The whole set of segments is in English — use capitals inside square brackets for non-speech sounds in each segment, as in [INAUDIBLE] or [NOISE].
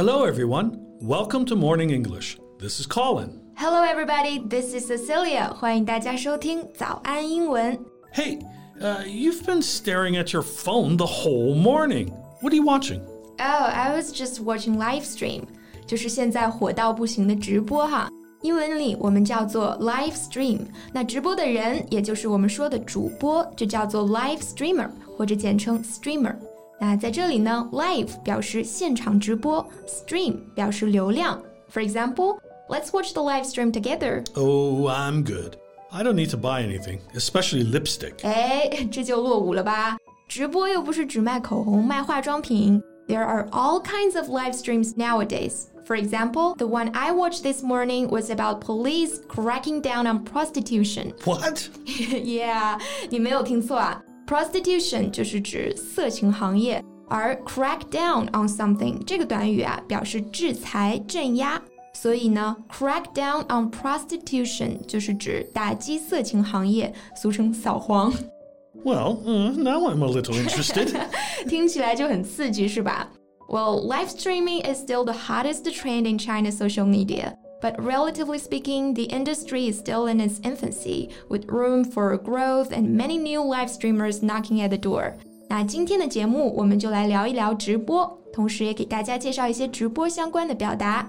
Hello, everyone. Welcome to Morning English. This is Colin. Hello, everybody. This is Cecilia. 欢迎大家收听早安英文。 Hey, uh, you've been staring at your phone the whole morning. What are you watching? Oh, I was just watching live stream，就是现在火到不行的直播哈。英文里我们叫做 live stream，那直播的人也就是我们说的主播，就叫做 live streamer 或者简称 streamer。 那在这里呢，live 表示现场直播，stream 表示流量。For example, let's watch the live stream together. Oh, I'm good. I don't need to buy anything, especially lipstick. 哎，这就落伍了吧？直播又不是只卖口红、卖化妆品。There [LAUGHS] are all kinds of live streams nowadays. For example, the one I watched this morning was about police cracking down on prostitution. What? [LAUGHS] yeah, 你没有听错啊 ，prostitution 就是指色情行业，而 crack down on something 这个短语啊表示制裁、镇压。所以呢，crack down on prostitution 就是指打击色情行业，俗称扫黄。 Well, uh, now I'm a little interested. [LAUGHS] [LAUGHS] 听起来就很刺激，是吧？Well, live streaming is still the hottest trend in China's social media. But relatively speaking, the industry is still in its infancy, with room for growth and many new live streamers knocking at the door. 那今天的节目，我们就来聊一聊直播，同时也给大家介绍一些直播相关的表达。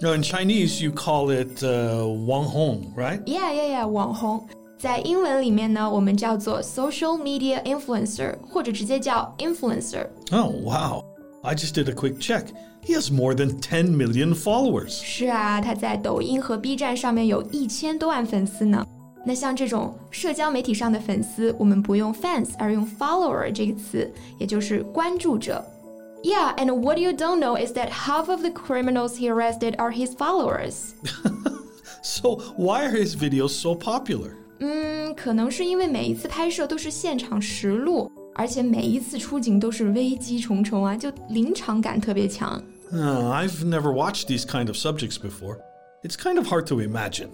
Now, in Chinese, you call it uh, Wang Hong, right? Yeah, yeah, yeah，网红。在英文里面呢，我们叫做 social media influencer，或者直接叫 influencer。 Oh, wow. I just did a quick check. He has more than 10 million followers. 是啊，他在抖音和 B 站上面有一千多万粉丝呢。那像这种社交媒体上的粉丝，我们不用 fans，而用 follower 这个词，也就是关注者。 Yeah, and what you don't know is that half of the criminals he arrested are his followers. [LAUGHS] So, why are his videos so popular? 嗯，可能是因为每一次拍摄都是现场实录，而且每一次出警都是危机重重啊，就临场感特别强。 Uh, I've never watched these kind of subjects before. It's kind of hard to imagine.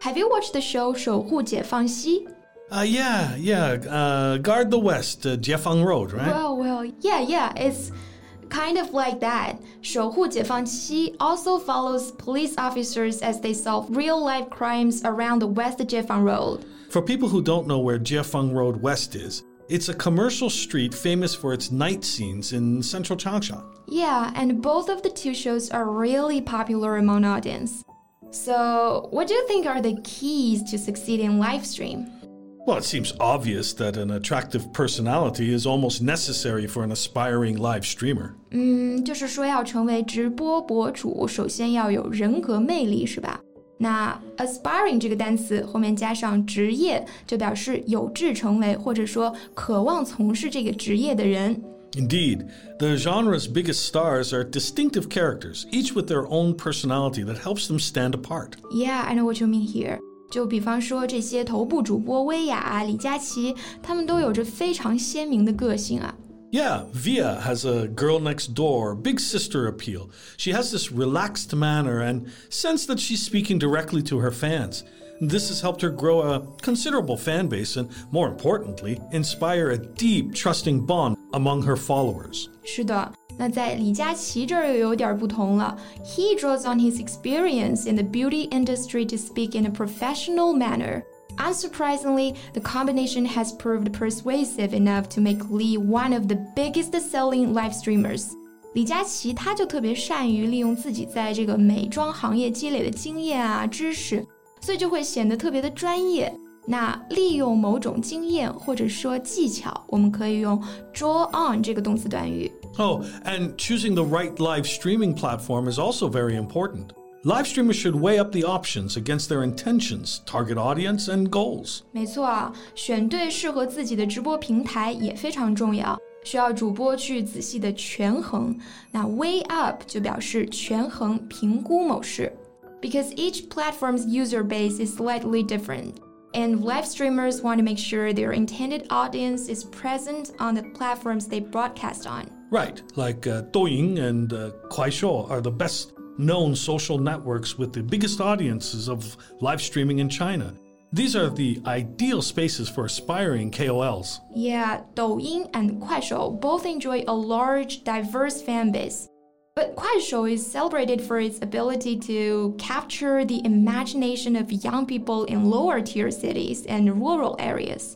Have you watched the show《守护解放西》 Uh, yeah, yeah. Uh, guard the West, uh, Jiefang Road, right? Well, well, yeah, yeah, it's kind of like that. 守护解放西 also follows police officers as they solve real-life crimes around the West Jiefang Road. For people who don't know where Jiefang Road West is, it's a commercial street famous for its night scenes in central Changsha. Yeah, and both of the two shows are really popular among audience. So, what do you think are the keys to succeeding live stream? Well, it seems obvious that an attractive personality is almost necessary for an aspiring live streamer. 嗯，就是说要成为直播博主，首先要有人格魅力，是吧？那 aspiring 这个单词后面加上职业，就表示有志成为或者说渴望从事这个职业的人。 Indeed, the genre's biggest stars are distinctive characters, each with their own personality that helps them stand apart. Yeah, I know what you mean here. 就比方说这些头部主播薇娅、李佳琦，他们都有着非常鲜明的个性啊。Yeah, Viya has a girl next door, big sister appeal. She has this relaxed manner and sense that she's speaking directly to her fans. This has helped her grow a considerable fan base and, more importantly, inspire a deep, trusting bond among her followers. 是的，那在李佳琦这儿又有点不同了。He draws on his experience in the beauty industry to speak in a professional manner. Unsurprisingly, the combination has proved persuasive enough to make Lee one of the biggest selling live streamers. 李佳琦他就特别善于利用自己在这个美妆行业积累的经验啊知识，所以就会显得特别的专业。 那利用某种经验或者说技巧，我们可以用 draw on 这个动词短语。 Oh, and choosing the right live streaming platform is also very important. Live streamers should weigh up the options against their intentions, target audience, and goals. 没错啊，选对适合自己的直播平台也非常重要。 需要主播去仔细的权衡。那 weigh up 就表示权衡、评估某事。Because each platform's user base is slightly different, and live streamers want to make sure their intended audience is present on the platforms they broadcast on. Right, like uh, Douyin and uh, Kuaishou are the best known social networks with the biggest audiences of live streaming in China. These are the ideal spaces for aspiring KOLs. Yeah, Douyin and Kuaishou both enjoy a large, diverse fan base. But Kuaishou is celebrated for its ability to capture the imagination of young people in lower tier cities and rural areas.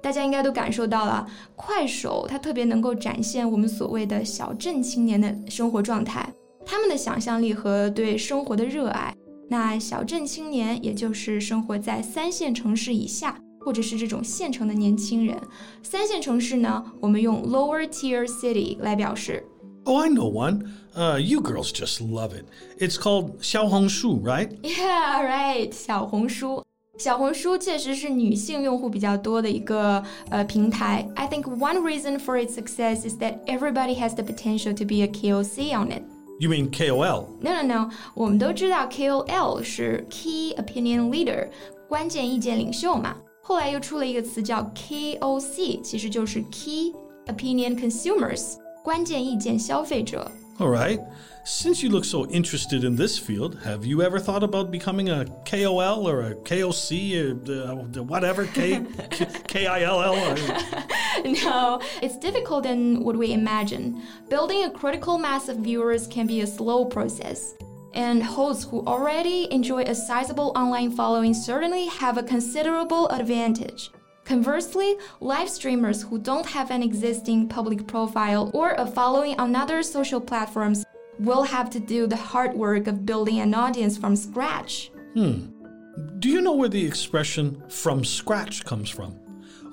大家应该都感受到了，快手它特别能够展现我们所谓的小镇青年的生活状态，他们的想象力和对生活的热爱。那小镇青年，也就是生活在三线城市以下，或者是这种县城的年轻人。三线城市呢，我们用 lower tier city 来表示。 Oh, I know one. Uh, you girls just love it. It's called 小红书, right? [LAUGHS] Yeah, right. 小红书，小红书确实是女性用户比较多的一个呃平台。I think one reason for its success is that everybody has the potential to be a KOC on it. You mean KOL? No, no, no. 我们都知道 KOL 是 Key Opinion Leader，关键意见领袖嘛。后来又出了一个词叫 KOC，其实就是 Key Opinion Consumers， 关键意见消费者。All right. Since you look so interested in this field, have you ever thought about becoming a KOL or a KOC or uh, whatever K K I [LAUGHS] L L? No, [LAUGHS] it's difficult than what we imagine. Building a critical mass of viewers can be a slow process. And hosts who already enjoy a sizable online following certainly have a considerable advantage. Conversely, live streamers who don't have an existing public profile or a following on other social platforms will have to do the hard work of building an audience from scratch. Hmm. Do you know where the expression from scratch comes from?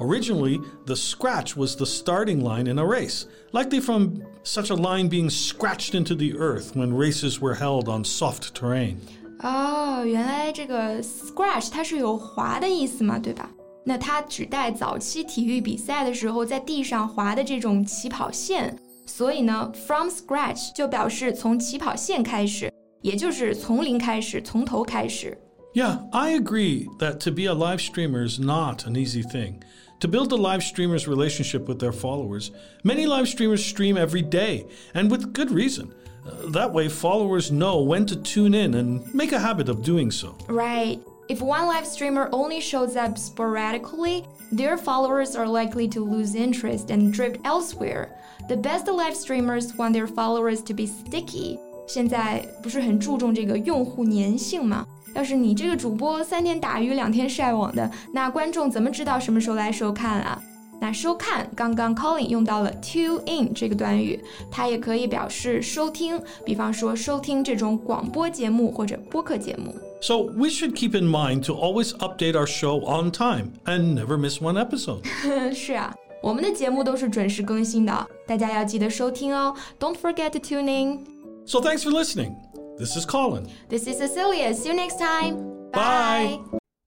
Originally, the scratch was the starting line in a race, likely from such a line being scratched into the earth when races were held on soft terrain. 哦，原来这个 scratch 它是有滑的意思嘛，对吧？ 那它指代早期体育比赛的时候在地上滑的这种起跑线。所以呢，from scratch 就表示从起跑线开始，也就是从零开始，从头开始。Yeah, I agree that to be a live streamer is not an easy thing. To build a live streamer's relationship with their followers, many live streamers stream every day, and with good reason. Uh, that way, followers know when to tune in and make a habit of doing so. Right. If one live streamer only shows up sporadically, their followers are likely to lose interest and drift elsewhere. The best live streamers want their followers to be sticky. 现在不是很注重这个用户粘性吗？要是你这个主播三天打鱼两天晒网的，那观众怎么知道什么时候来收看啊？ 那收看，刚刚 Colin 用到了 tune in 这个短语，它也可以表示收听，比方说收听这种广播节目或者播客节目。So we should keep in mind to always update our show on time and never miss one episode. [LAUGHS] 是啊。我们的节目都是准时更新的，大家要记得收听哦。Don't forget to tune in. So thanks for listening. This is Colin. This is Cecilia. See you next time. Bye.